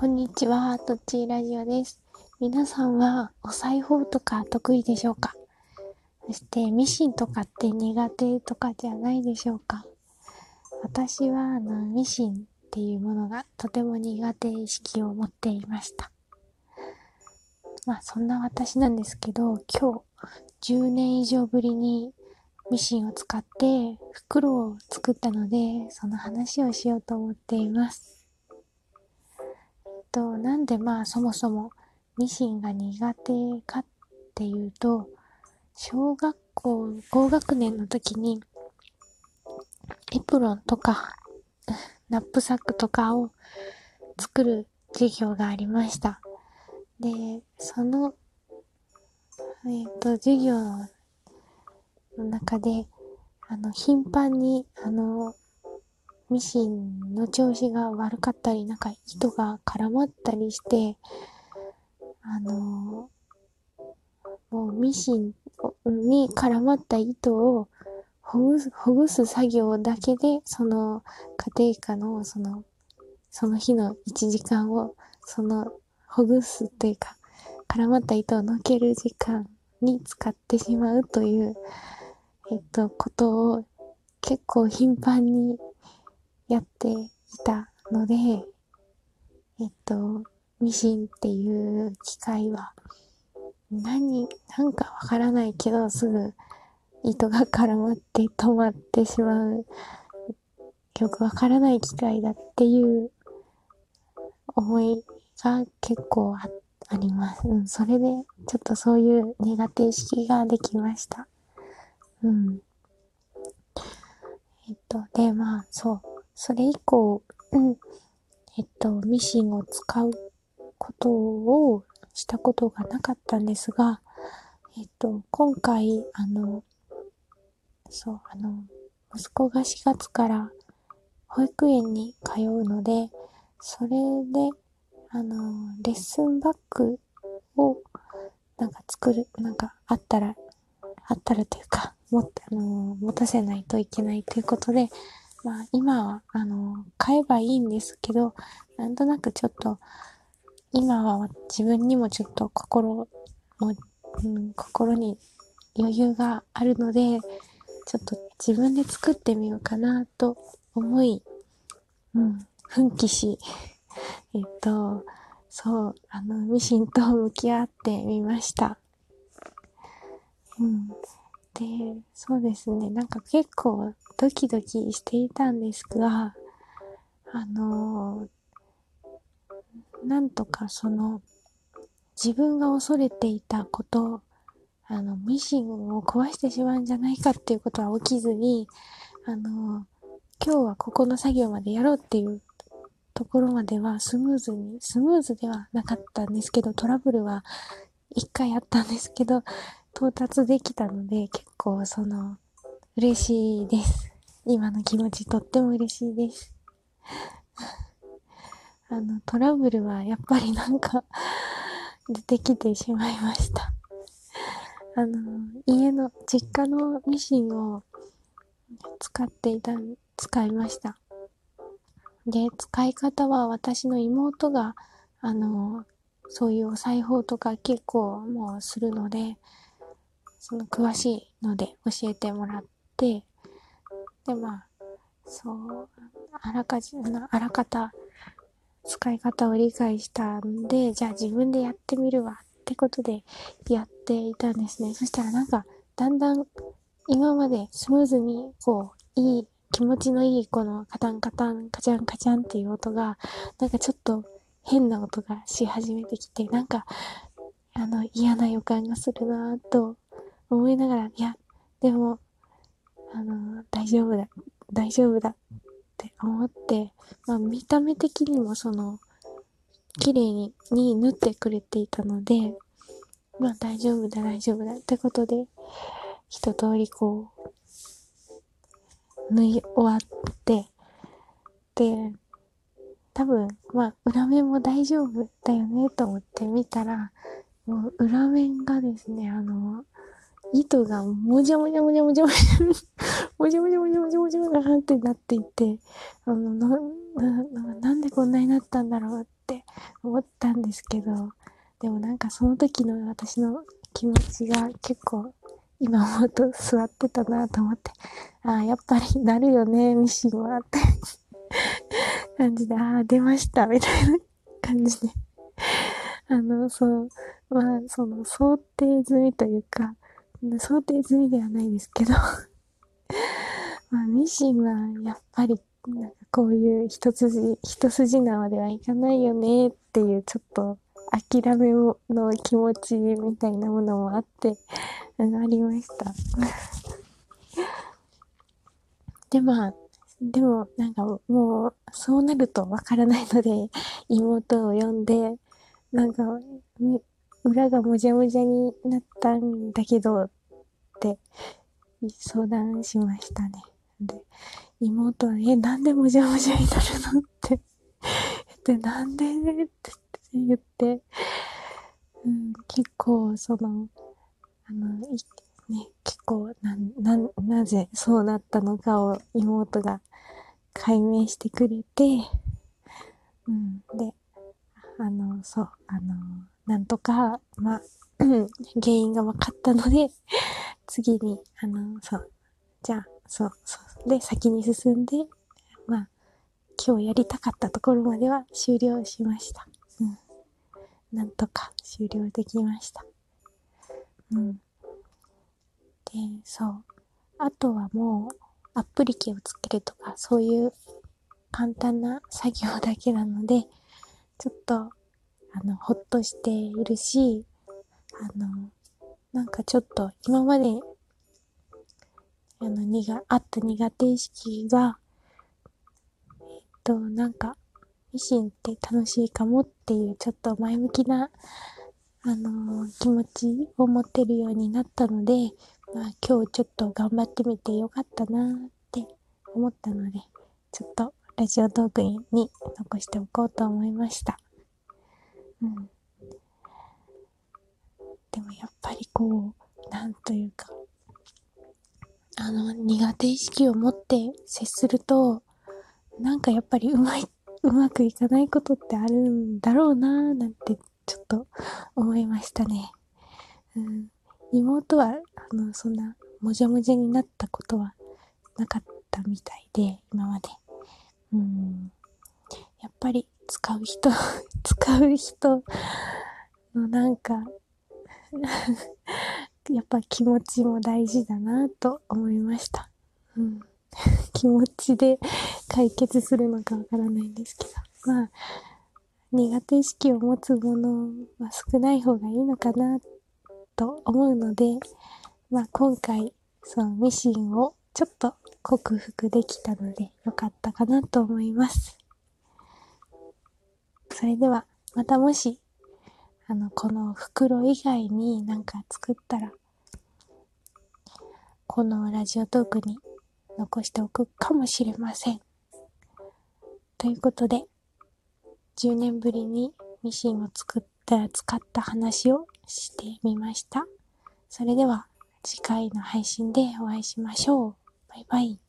こんにちは、とっちーラジオです。皆さんはお裁縫とか得意でしょうか？そしてミシンとかって苦手とかじゃないでしょうか？私はあのミシンっていうものがとても苦手意識を持っていました。まあそんな私なんですけど、今日10年以上ぶりにミシンを使って袋を作ったので、その話をしようと思っています。と、なんでまあそもそもミシンが苦手かっていうと、小学校高学年の時にエプロンとか ナップサックとかを作る授業がありました。で、その、えっ、と、授業の中で、あの、頻繁に、あの、ミシンの調子が悪かったり、なんか糸が絡まったりして、あの、もうミシンに絡まった糸をほぐす、ほぐす作業だけで、その家庭科の、その、その日の1時間を、その、ほぐすというか、絡まった糸をのける時間に使ってしまうという、えっと、ことを結構頻繁にやっていたので、えっと、ミシンっていう機械は、何、なんかわからないけど、すぐ糸が絡まって止まってしまう、よくわからない機械だっていう思いが結構ああります。うん、それで、ちょっとそういう苦手意識ができました。うん。えっと、で、まあ、そう。それ以降、うん、えっと、ミシンを使うことをしたことがなかったんですが、えっと、今回、あの、そう、あの、息子が4月から保育園に通うので、それで、あの、レッスンバッグを、なんか作る、なんかあったら、あったらというか、もあの、持たせないといけないということで、まあ今は、あの、買えばいいんですけど、なんとなくちょっと、今は自分にもちょっと心も、うん、心に余裕があるので、ちょっと自分で作ってみようかなと思い、うん、奮起し、えっと、そう、あの、ミシンと向き合ってみました。うん。で、そうですね、なんか結構ドキドキしていたんですが、あのなんとかその、自分が恐れていたこと、あの、ミシンを壊してしまうんじゃないかっていうことは起きずに、あの今日はここの作業までやろうっていうところまではスムーズに、スムーズではなかったんですけど、トラブルは一回あったんですけど、到達できたので、結構その、嬉しいです。今の気持ちとっても嬉しいです。あの、トラブルはやっぱりなんか 出てきてしまいました。あの、家の、実家のミシンを使っていた、使いました。で、使い方は私の妹が、あの、そういうお裁縫とか結構もうするので、その詳しいので教えてもらって、で、まあ、そう、あらかじ、あらかた使い方を理解したんで、じゃあ自分でやってみるわってことでやっていたんですね。そしたらなんか、だんだん今までスムーズに、こう、いい、気持ちのいいこのカタンカタン、カチャンカチャンっていう音が、なんかちょっと変な音がし始めてきて、なんか、あの、嫌な予感がするなぁと思いながら、いや、でも、あの、大丈夫だ、大丈夫だって思って、まあ見た目的にもその、綺麗にに縫ってくれていたので、まあ大丈夫だ、大丈夫だってことで、一通りこう、縫い終わって、で、多分、まあ裏面も大丈夫だよねと思って見たら、もう裏面がですね、あの、糸がもじゃもじゃもじゃもじゃもじゃ、もじゃもじゃもじゃもじゃもじゃもじゃってなっていて、あの、な、な、ななんでこんなになったんだろうって思ったんですけど、でもなんかその時の私の気持ちが結構今思うと座ってたなと思って、ああ、やっぱりなるよね、ミシンはって感じで、ああ、出ました、みたいな感じであの、そう、まあ、その想定済みというか、想定済みではないですけど まあ、ミシンはやっぱり、なんかこういう一筋、一筋縄ではいかないよねっていうちょっと諦めの気持ちみたいなものもあって、ありました。で、まあ、でも、なんかもう、そうなるとわからないので、妹を呼んで、なんか、裏がもじゃもじゃになったんだけど、って相談しましたね。で、妹は、え、なんでもじゃもじゃになるのって言って、なんでって言って、うん、結構、その、あの、いね、結構、な、な、なぜそうなったのかを妹が解明してくれて、うん、で、あの、そう、あの、なんとか、まあ、原因が分かったので、次に、あの、そう、じゃあ、そう、そう、で、先に進んで、まあ、今日やりたかったところまでは終了しました。うん。なんとか終了できました。うん。で、そう。あとはもう、アプリケをつけるとか、そういう簡単な作業だけなので、ちょっと、あの、ほっとしているし、あの、なんかちょっと今まで、あの、苦、あった苦手意識が、えっと、なんか、ミシンって楽しいかもっていうちょっと前向きな、あのー、気持ちを持ってるようになったので、まあ今日ちょっと頑張ってみてよかったなって思ったので、ちょっとラジオトークに残しておこうと思いました。うん。でもやっぱりこう、なんというか、あの、苦手意識を持って接すると、なんかやっぱりうまい、うまくいかないことってあるんだろうなぁなんてちょっと思いましたね。うん。妹は、あの、そんな、もじゃもじゃになったことはなかったみたいで、今まで。うん。やっぱり、使う人 使う人のなんか やっぱ気持ちも大事だなと思いました。うん。気持ちで解決するのかわからないんですけど。まあ、苦手意識を持つものは少ない方がいいのかなと思うので、まあ今回、そのミシンをちょっと克服できたのでよかったかなと思います。それでは、またもし、あの、この袋以外になんか作ったら、このラジオトークに残しておくかもしれません。ということで、10年ぶりにミシンを作った、使った話をしてみました。それでは次回の配信でお会いしましょう。バイバイ。